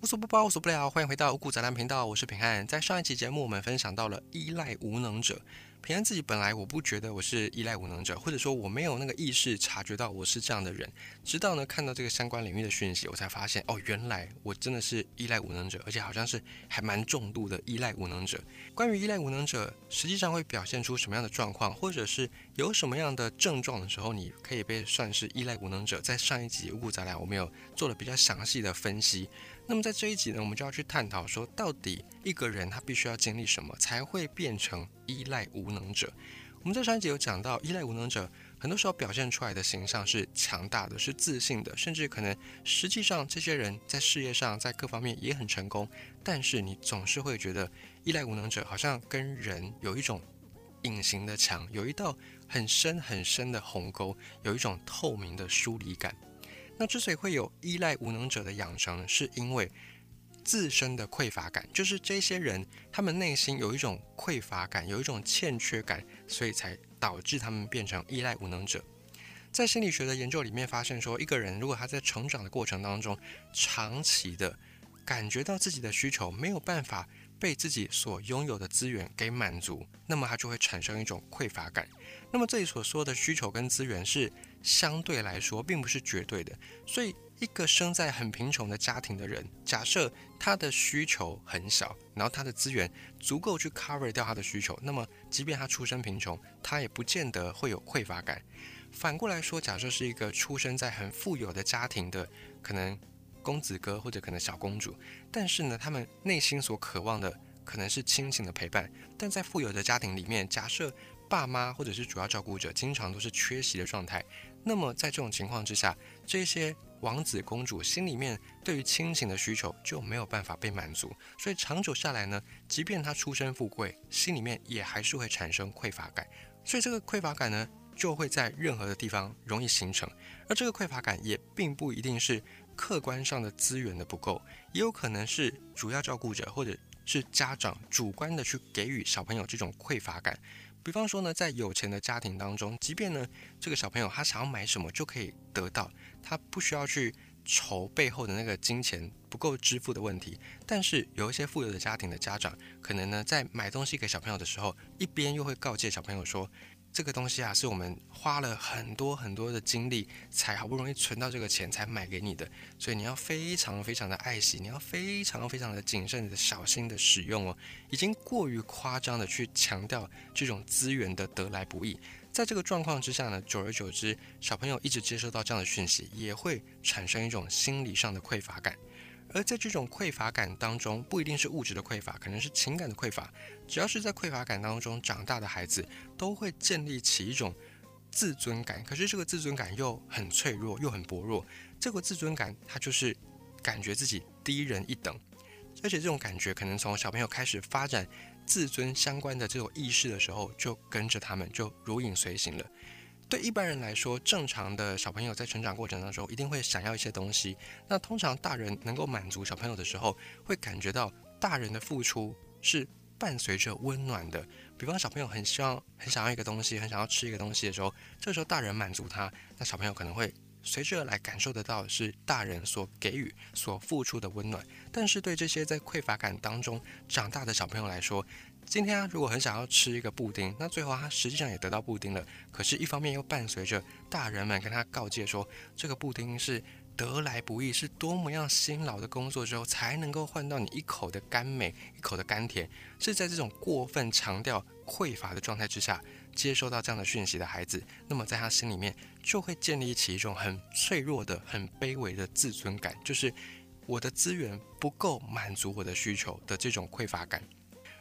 无所不包，无所不聊，欢迎回到五谷杂粮频道，我是平安。在上一期节目，我们分享到了依赖无能者。平安自己本来我不觉得我是依赖无能者，或者说我没有那个意识察觉到我是这样的人，直到呢看到这个相关领域的讯息，我才发现哦，原来我真的是依赖无能者，而且好像是还蛮重度的依赖无能者。关于依赖无能者，实际上会表现出什么样的状况，或者是有什么样的症状的时候，你可以被算是依赖无能者。在上一集五谷杂粮，我们有做了比较详细的分析。那么在这一集呢，我们就要去探讨说，到底一个人他必须要经历什么，才会变成依赖无能者？我们在上一集有讲到，依赖无能者很多时候表现出来的形象是强大的，是自信的，甚至可能实际上这些人在事业上在各方面也很成功，但是你总是会觉得依赖无能者好像跟人有一种隐形的墙，有一道很深很深的鸿沟，有一种透明的疏离感。那之所以会有依赖无能者的养成，是因为自身的匮乏感，就是这些人他们内心有一种匮乏感，有一种欠缺感，所以才导致他们变成依赖无能者。在心理学的研究里面发现说，一个人如果他在成长的过程当中，长期的感觉到自己的需求没有办法被自己所拥有的资源给满足，那么他就会产生一种匮乏感。那么这里所说的需求跟资源是。相对来说，并不是绝对的。所以，一个生在很贫穷的家庭的人，假设他的需求很小，然后他的资源足够去 cover 掉他的需求，那么，即便他出身贫穷，他也不见得会有匮乏感。反过来说，假设是一个出生在很富有的家庭的，可能公子哥或者可能小公主，但是呢，他们内心所渴望的可能是亲情的陪伴。但在富有的家庭里面，假设爸妈或者是主要照顾者经常都是缺席的状态。那么在这种情况之下，这些王子公主心里面对于亲情的需求就没有办法被满足，所以长久下来呢，即便他出身富贵，心里面也还是会产生匮乏感。所以这个匮乏感呢，就会在任何的地方容易形成。而这个匮乏感也并不一定是客观上的资源的不够，也有可能是主要照顾者或者是家长主观的去给予小朋友这种匮乏感。比方说呢，在有钱的家庭当中，即便呢这个小朋友他想要买什么就可以得到，他不需要去愁背后的那个金钱不够支付的问题。但是有一些富有的家庭的家长，可能呢在买东西给小朋友的时候，一边又会告诫小朋友说。这个东西啊，是我们花了很多很多的精力，才好不容易存到这个钱才买给你的，所以你要非常非常的爱惜，你要非常非常的谨慎的小心的使用哦。已经过于夸张的去强调这种资源的得来不易，在这个状况之下呢，久而久之，小朋友一直接收到这样的讯息，也会产生一种心理上的匮乏感。而在这种匮乏感当中，不一定是物质的匮乏，可能是情感的匮乏。只要是在匮乏感当中长大的孩子，都会建立起一种自尊感。可是这个自尊感又很脆弱，又很薄弱。这个自尊感，它就是感觉自己低人一等。而且这种感觉，可能从小朋友开始发展自尊相关的这种意识的时候，就跟着他们就如影随形了。对一般人来说，正常的小朋友在成长过程当中一定会想要一些东西。那通常大人能够满足小朋友的时候，会感觉到大人的付出是伴随着温暖的。比方小朋友很希望、很想要一个东西，很想要吃一个东西的时候，这时候大人满足他，那小朋友可能会随之而来感受得到的是大人所给予、所付出的温暖。但是对这些在匮乏感当中长大的小朋友来说，今天啊，如果很想要吃一个布丁，那最后他实际上也得到布丁了。可是，一方面又伴随着大人们跟他告诫说，这个布丁是得来不易，是多么样辛劳的工作之后才能够换到你一口的甘美，一口的甘甜。是在这种过分强调匮乏的状态之下，接收到这样的讯息的孩子，那么在他心里面就会建立起一种很脆弱的、很卑微的自尊感，就是我的资源不够满足我的需求的这种匮乏感。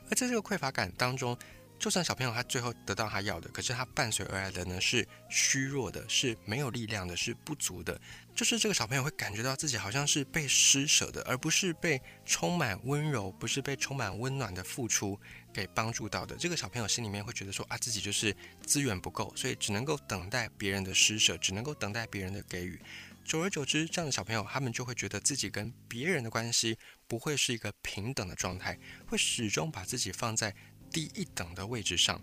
而在这个匮乏感当中，就算小朋友他最后得到他要的，可是他伴随而来的呢是虚弱的，是没有力量的，是不足的。就是这个小朋友会感觉到自己好像是被施舍的，而不是被充满温柔，不是被充满温暖的付出给帮助到的。这个小朋友心里面会觉得说啊，自己就是资源不够，所以只能够等待别人的施舍，只能够等待别人的给予。久而久之，这样的小朋友他们就会觉得自己跟别人的关系。不会是一个平等的状态，会始终把自己放在低一等的位置上。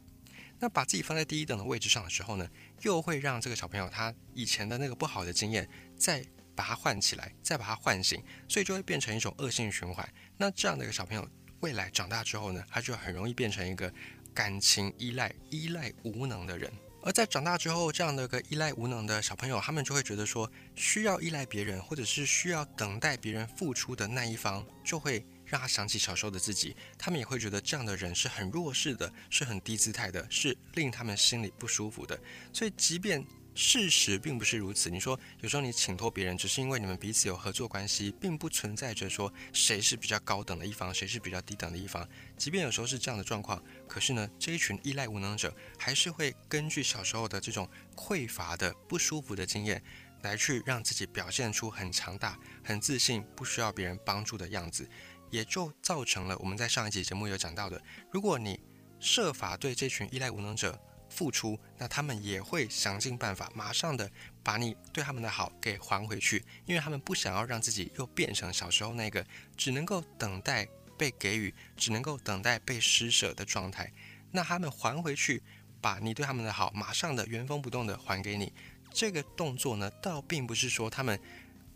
那把自己放在低一等的位置上的时候呢，又会让这个小朋友他以前的那个不好的经验，再把他唤起来，再把他唤醒，所以就会变成一种恶性循环。那这样的一个小朋友，未来长大之后呢，他就很容易变成一个感情依赖、依赖无能的人。而在长大之后，这样的一个依赖无能的小朋友，他们就会觉得说，需要依赖别人，或者是需要等待别人付出的那一方，就会让他想起小时候的自己。他们也会觉得这样的人是很弱势的，是很低姿态的，是令他们心里不舒服的。所以，即便事实并不是如此。你说有时候你请托别人，只是因为你们彼此有合作关系，并不存在着说谁是比较高等的一方，谁是比较低等的一方。即便有时候是这样的状况，可是呢，这一群依赖无能者还是会根据小时候的这种匮乏的不舒服的经验，来去让自己表现出很强大、很自信、不需要别人帮助的样子，也就造成了我们在上一集节目有讲到的，如果你设法对这群依赖无能者。付出，那他们也会想尽办法，马上的把你对他们的好给还回去，因为他们不想要让自己又变成小时候那个只能够等待被给予，只能够等待被施舍的状态。那他们还回去，把你对他们的好，马上的原封不动的还给你。这个动作呢，倒并不是说他们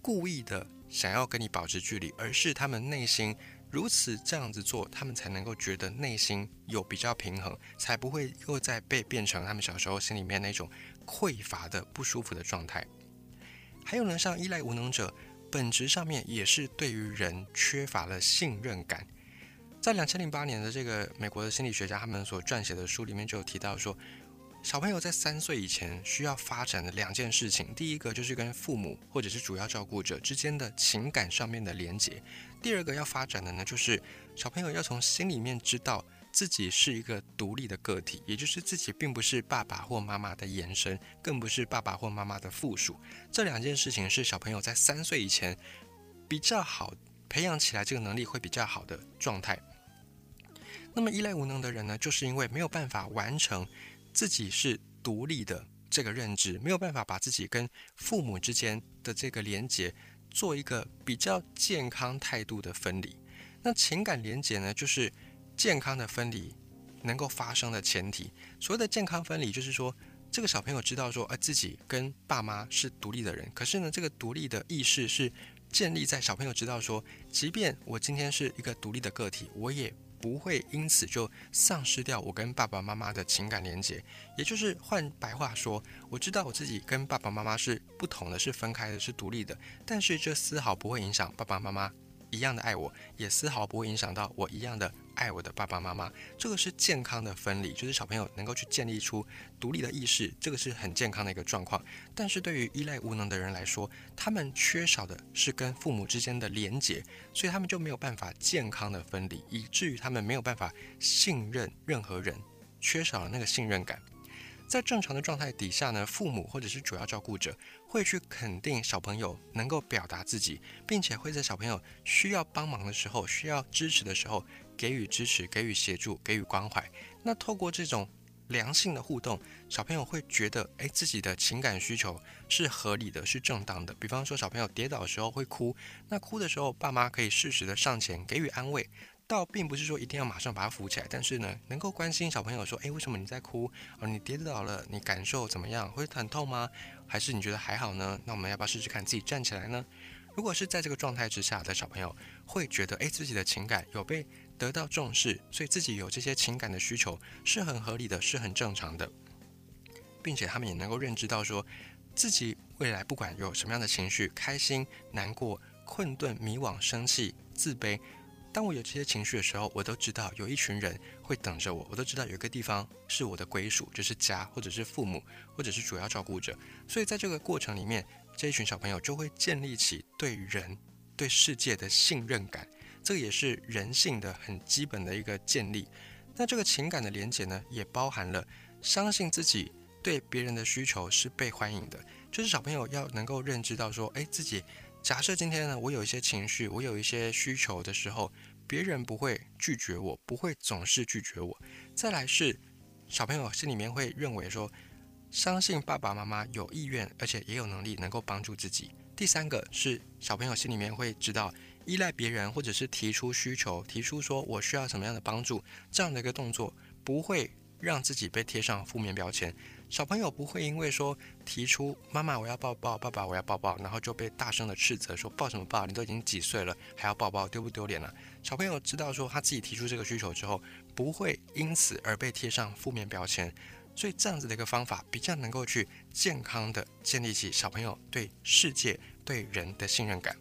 故意的想要跟你保持距离，而是他们内心。如此这样子做，他们才能够觉得内心有比较平衡，才不会又再被变成他们小时候心里面那种匮乏的不舒服的状态。还有呢，像依赖无能者，本质上面也是对于人缺乏了信任感。在两千零八年的这个美国的心理学家他们所撰写的书里面就有提到说。小朋友在三岁以前需要发展的两件事情，第一个就是跟父母或者是主要照顾者之间的情感上面的连结；第二个要发展的呢，就是小朋友要从心里面知道自己是一个独立的个体，也就是自己并不是爸爸或妈妈的延伸，更不是爸爸或妈妈的附属。这两件事情是小朋友在三岁以前比较好培养起来这个能力会比较好的状态。那么依赖无能的人呢，就是因为没有办法完成。自己是独立的这个认知，没有办法把自己跟父母之间的这个连结做一个比较健康态度的分离。那情感连结呢，就是健康的分离能够发生的前提。所谓的健康分离，就是说这个小朋友知道说，呃，自己跟爸妈是独立的人，可是呢，这个独立的意识是建立在小朋友知道说，即便我今天是一个独立的个体，我也。不会因此就丧失掉我跟爸爸妈妈的情感连接，也就是换白话说，我知道我自己跟爸爸妈妈是不同的，是分开的，是独立的，但是这丝毫不会影响爸爸妈妈。一样的爱我，也丝毫不会影响到我一样的爱我的爸爸妈妈。这个是健康的分离，就是小朋友能够去建立出独立的意识，这个是很健康的一个状况。但是对于依赖无能的人来说，他们缺少的是跟父母之间的连结，所以他们就没有办法健康的分离，以至于他们没有办法信任任何人，缺少了那个信任感。在正常的状态底下呢，父母或者是主要照顾者会去肯定小朋友能够表达自己，并且会在小朋友需要帮忙的时候、需要支持的时候给予支持、给予协助、给予关怀。那透过这种良性的互动，小朋友会觉得，诶，自己的情感需求是合理的、是正当的。比方说，小朋友跌倒的时候会哭，那哭的时候，爸妈可以适时的上前给予安慰。倒并不是说一定要马上把他扶起来，但是呢，能够关心小朋友说，诶，为什么你在哭？哦，你跌倒了，你感受怎么样？会很痛吗？还是你觉得还好呢？那我们要不要试试看自己站起来呢？如果是在这个状态之下的小朋友，会觉得，诶，自己的情感有被得到重视，所以自己有这些情感的需求是很合理的，是很正常的，并且他们也能够认知到说，自己未来不管有什么样的情绪，开心、难过、困顿、迷惘、生气、自卑。当我有这些情绪的时候，我都知道有一群人会等着我，我都知道有一个地方是我的归属，就是家，或者是父母，或者是主要照顾者。所以在这个过程里面，这一群小朋友就会建立起对人、对世界的信任感，这个也是人性的很基本的一个建立。那这个情感的连结呢，也包含了相信自己对别人的需求是被欢迎的，就是小朋友要能够认知到说，哎，自己。假设今天呢，我有一些情绪，我有一些需求的时候，别人不会拒绝我，不会总是拒绝我。再来是小朋友心里面会认为说，相信爸爸妈妈有意愿，而且也有能力能够帮助自己。第三个是小朋友心里面会知道，依赖别人或者是提出需求，提出说我需要什么样的帮助，这样的一个动作不会让自己被贴上负面标签。小朋友不会因为说提出妈妈我要抱抱，爸爸我要抱抱，然后就被大声的斥责说抱什么抱？你都已经几岁了还要抱抱，丢不丢脸了？小朋友知道说他自己提出这个需求之后，不会因此而被贴上负面标签，所以这样子的一个方法比较能够去健康的建立起小朋友对世界对人的信任感。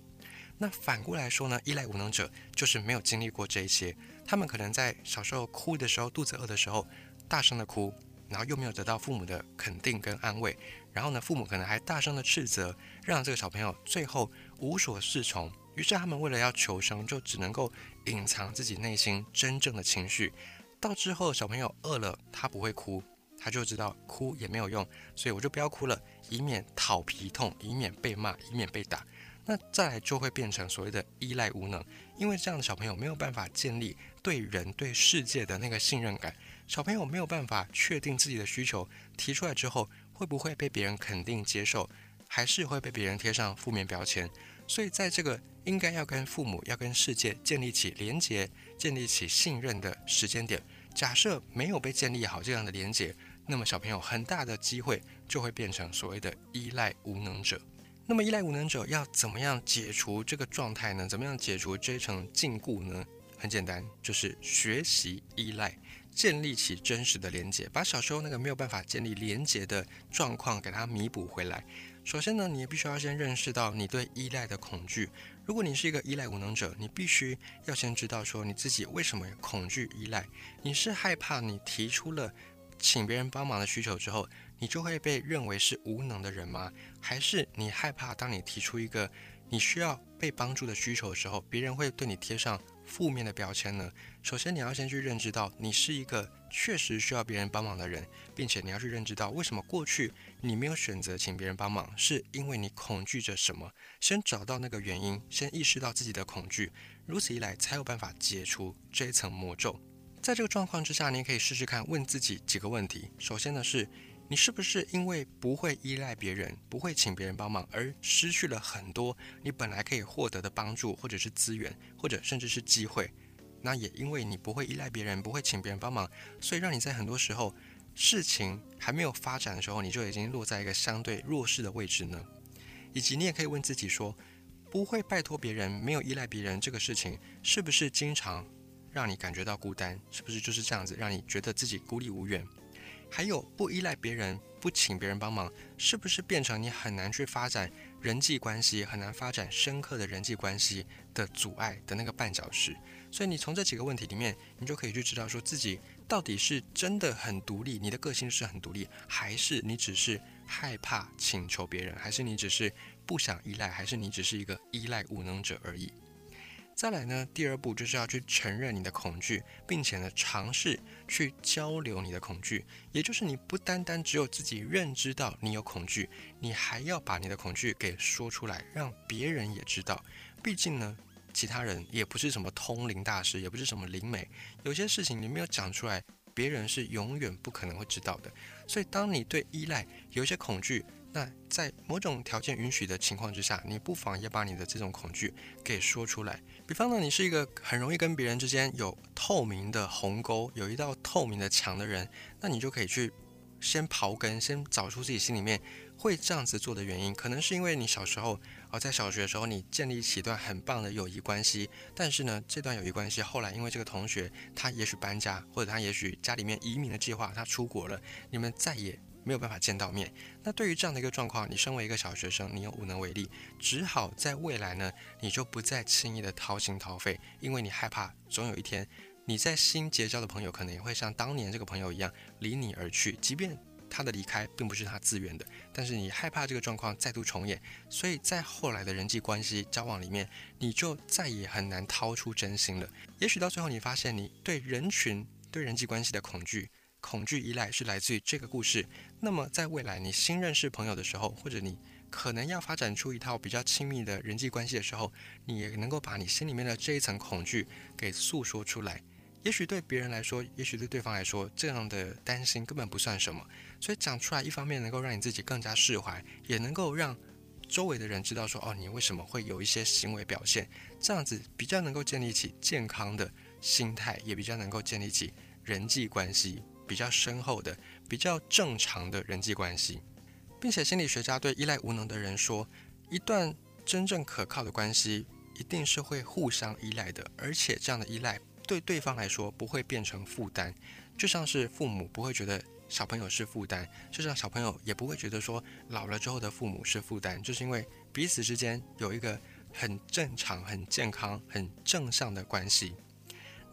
那反过来说呢，依赖无能者就是没有经历过这一些，他们可能在小时候哭的时候，肚子饿的时候，大声的哭，然后又没有得到父母的肯定跟安慰，然后呢，父母可能还大声的斥责，让这个小朋友最后无所适从。于是他们为了要求生，就只能够隐藏自己内心真正的情绪。到之后小朋友饿了，他不会哭，他就知道哭也没有用，所以我就不要哭了，以免讨皮痛，以免被骂，以免被打。那再来就会变成所谓的依赖无能，因为这样的小朋友没有办法建立对人对世界的那个信任感，小朋友没有办法确定自己的需求提出来之后会不会被别人肯定接受，还是会被别人贴上负面标签。所以在这个应该要跟父母要跟世界建立起连结、建立起信任的时间点，假设没有被建立好这样的连结，那么小朋友很大的机会就会变成所谓的依赖无能者。那么依赖无能者要怎么样解除这个状态呢？怎么样解除这一层禁锢呢？很简单，就是学习依赖，建立起真实的连接，把小时候那个没有办法建立连接的状况给它弥补回来。首先呢，你也必须要先认识到你对依赖的恐惧。如果你是一个依赖无能者，你必须要先知道说你自己为什么恐惧依赖。你是害怕你提出了请别人帮忙的需求之后。你就会被认为是无能的人吗？还是你害怕当你提出一个你需要被帮助的需求的时候，别人会对你贴上负面的标签呢？首先，你要先去认知到你是一个确实需要别人帮忙的人，并且你要去认知到为什么过去你没有选择请别人帮忙，是因为你恐惧着什么？先找到那个原因，先意识到自己的恐惧，如此一来才有办法解除这一层魔咒。在这个状况之下，你可以试试看问自己几个问题。首先呢是。你是不是因为不会依赖别人，不会请别人帮忙，而失去了很多你本来可以获得的帮助，或者是资源，或者甚至是机会？那也因为你不会依赖别人，不会请别人帮忙，所以让你在很多时候事情还没有发展的时候，你就已经落在一个相对弱势的位置呢？以及你也可以问自己说，不会拜托别人，没有依赖别人这个事情，是不是经常让你感觉到孤单？是不是就是这样子，让你觉得自己孤立无援？还有不依赖别人，不请别人帮忙，是不是变成你很难去发展人际关系，很难发展深刻的人际关系的阻碍的那个绊脚石？所以你从这几个问题里面，你就可以去知道说自己到底是真的很独立，你的个性是很独立，还是你只是害怕请求别人，还是你只是不想依赖，还是你只是一个依赖无能者而已？再来呢，第二步就是要去承认你的恐惧，并且呢，尝试去交流你的恐惧。也就是你不单单只有自己认知到你有恐惧，你还要把你的恐惧给说出来，让别人也知道。毕竟呢，其他人也不是什么通灵大师，也不是什么灵媒，有些事情你没有讲出来，别人是永远不可能会知道的。所以，当你对依赖有一些恐惧，那在某种条件允许的情况之下，你不妨也把你的这种恐惧给说出来。比方呢，你是一个很容易跟别人之间有透明的鸿沟，有一道透明的墙的人，那你就可以去先刨根，先找出自己心里面会这样子做的原因。可能是因为你小时候啊，在小学的时候你建立起一段很棒的友谊关系，但是呢，这段友谊关系后来因为这个同学他也许搬家，或者他也许家里面移民的计划他出国了，你们再也。没有办法见到面，那对于这样的一个状况，你身为一个小学生，你又无能为力，只好在未来呢，你就不再轻易的掏心掏肺，因为你害怕总有一天，你在新结交的朋友可能也会像当年这个朋友一样离你而去，即便他的离开并不是他自愿的，但是你害怕这个状况再度重演，所以在后来的人际关系交往里面，你就再也很难掏出真心了。也许到最后你发现，你对人群、对人际关系的恐惧。恐惧依赖是来自于这个故事。那么，在未来你新认识朋友的时候，或者你可能要发展出一套比较亲密的人际关系的时候，你也能够把你心里面的这一层恐惧给诉说出来。也许对别人来说，也许对对方来说，这样的担心根本不算什么。所以讲出来，一方面能够让你自己更加释怀，也能够让周围的人知道说，哦，你为什么会有一些行为表现，这样子比较能够建立起健康的心态，也比较能够建立起人际关系。比较深厚的、比较正常的人际关系，并且心理学家对依赖无能的人说，一段真正可靠的关系一定是会互相依赖的，而且这样的依赖对对方来说不会变成负担，就像是父母不会觉得小朋友是负担，就像小朋友也不会觉得说老了之后的父母是负担，就是因为彼此之间有一个很正常、很健康、很正向的关系。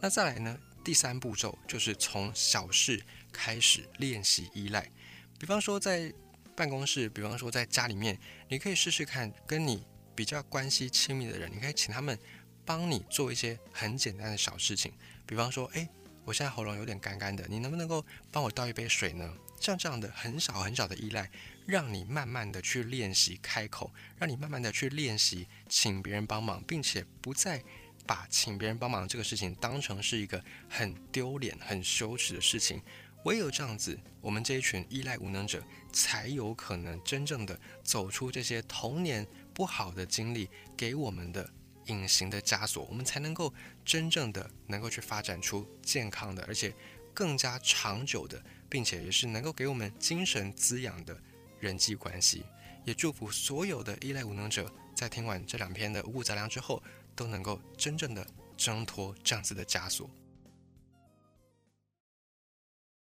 那再来呢？第三步骤就是从小事开始练习依赖，比方说在办公室，比方说在家里面，你可以试试看跟你比较关系亲密的人，你可以请他们帮你做一些很简单的小事情，比方说，诶，我现在喉咙有点干干的，你能不能够帮我倒一杯水呢？像这样的很小很小的依赖，让你慢慢的去练习开口，让你慢慢的去练习请别人帮忙，并且不再。把请别人帮忙这个事情当成是一个很丢脸、很羞耻的事情，唯有这样子，我们这一群依赖无能者才有可能真正的走出这些童年不好的经历给我们的隐形的枷锁，我们才能够真正的能够去发展出健康的，而且更加长久的，并且也是能够给我们精神滋养的人际关系。也祝福所有的依赖无能者在听完这两篇的五谷杂粮之后。都能够真正的挣脱这样子的枷锁。